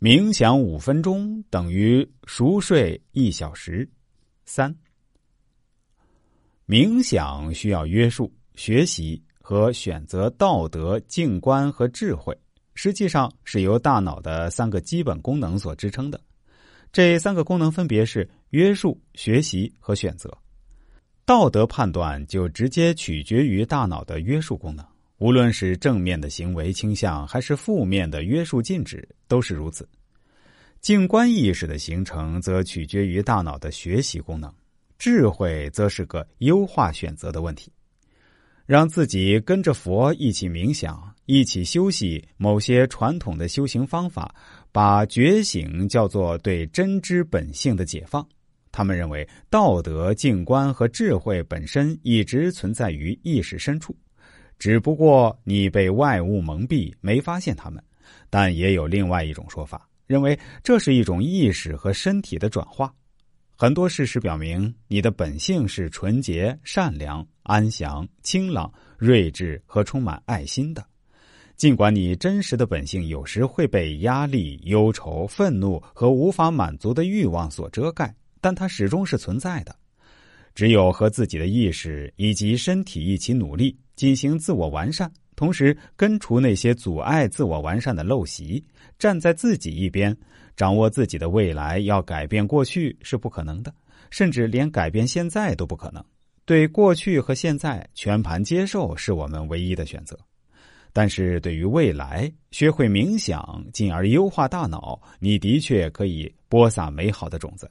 冥想五分钟等于熟睡一小时。三，冥想需要约束、学习和选择道德、静观和智慧，实际上是由大脑的三个基本功能所支撑的。这三个功能分别是约束、学习和选择。道德判断就直接取决于大脑的约束功能。无论是正面的行为倾向，还是负面的约束禁止，都是如此。静观意识的形成，则取决于大脑的学习功能；智慧则是个优化选择的问题。让自己跟着佛一起冥想，一起修习某些传统的修行方法，把觉醒叫做对真知本性的解放。他们认为，道德、静观和智慧本身一直存在于意识深处。只不过你被外物蒙蔽，没发现他们。但也有另外一种说法，认为这是一种意识和身体的转化。很多事实表明，你的本性是纯洁、善良、安详、清朗、睿智和充满爱心的。尽管你真实的本性有时会被压力、忧愁、愤怒和无法满足的欲望所遮盖，但它始终是存在的。只有和自己的意识以及身体一起努力，进行自我完善，同时根除那些阻碍自我完善的陋习，站在自己一边，掌握自己的未来，要改变过去是不可能的，甚至连改变现在都不可能。对过去和现在全盘接受是我们唯一的选择，但是对于未来，学会冥想，进而优化大脑，你的确可以播撒美好的种子。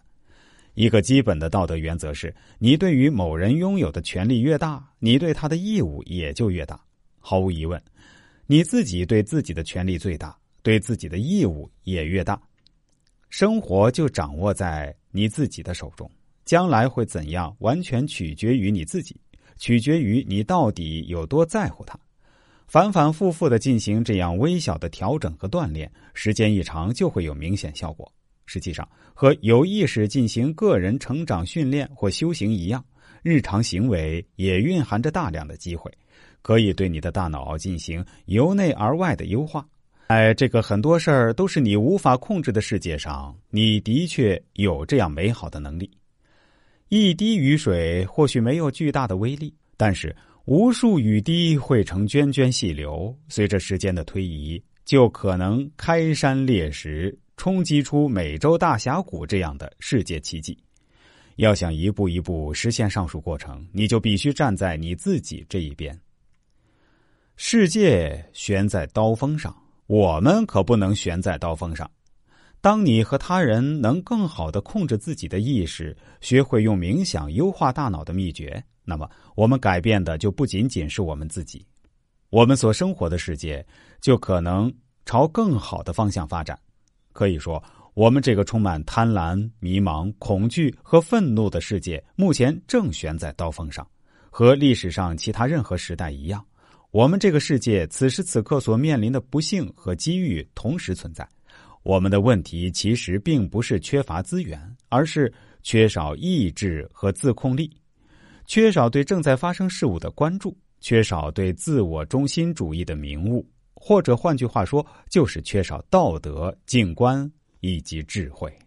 一个基本的道德原则是：你对于某人拥有的权利越大，你对他的义务也就越大。毫无疑问，你自己对自己的权利最大，对自己的义务也越大。生活就掌握在你自己的手中，将来会怎样，完全取决于你自己，取决于你到底有多在乎他。反反复复的进行这样微小的调整和锻炼，时间一长就会有明显效果。实际上，和有意识进行个人成长训练或修行一样，日常行为也蕴含着大量的机会，可以对你的大脑进行由内而外的优化。在这个很多事儿都是你无法控制的世界上，你的确有这样美好的能力。一滴雨水或许没有巨大的威力，但是无数雨滴汇成涓涓细流，随着时间的推移，就可能开山裂石。冲击出美洲大峡谷这样的世界奇迹。要想一步一步实现上述过程，你就必须站在你自己这一边。世界悬在刀锋上，我们可不能悬在刀锋上。当你和他人能更好的控制自己的意识，学会用冥想优化大脑的秘诀，那么我们改变的就不仅仅是我们自己，我们所生活的世界就可能朝更好的方向发展。可以说，我们这个充满贪婪、迷茫、恐惧和愤怒的世界，目前正悬在刀锋上。和历史上其他任何时代一样，我们这个世界此时此刻所面临的不幸和机遇同时存在。我们的问题其实并不是缺乏资源，而是缺少意志和自控力，缺少对正在发生事物的关注，缺少对自我中心主义的明悟。或者换句话说，就是缺少道德、静观以及智慧。